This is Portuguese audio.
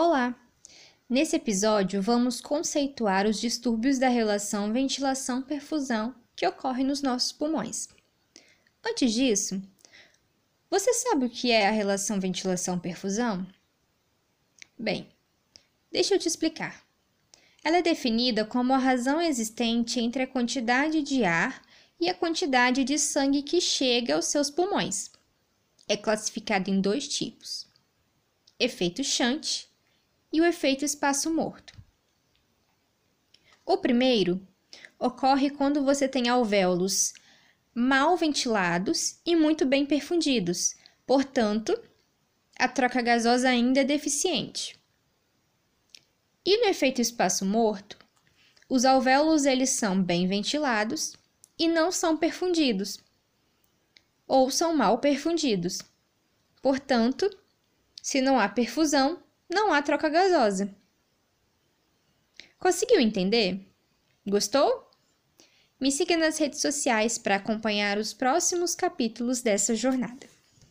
Olá! Nesse episódio, vamos conceituar os distúrbios da relação ventilação-perfusão que ocorrem nos nossos pulmões. Antes disso, você sabe o que é a relação ventilação-perfusão? Bem, deixa eu te explicar. Ela é definida como a razão existente entre a quantidade de ar e a quantidade de sangue que chega aos seus pulmões. É classificada em dois tipos: efeito Shunt e o efeito espaço morto. O primeiro ocorre quando você tem alvéolos mal ventilados e muito bem perfundidos, portanto, a troca gasosa ainda é deficiente. E no efeito espaço morto, os alvéolos eles são bem ventilados e não são perfundidos, ou são mal perfundidos. Portanto, se não há perfusão, não há troca gasosa. Conseguiu entender? Gostou? Me siga nas redes sociais para acompanhar os próximos capítulos dessa jornada.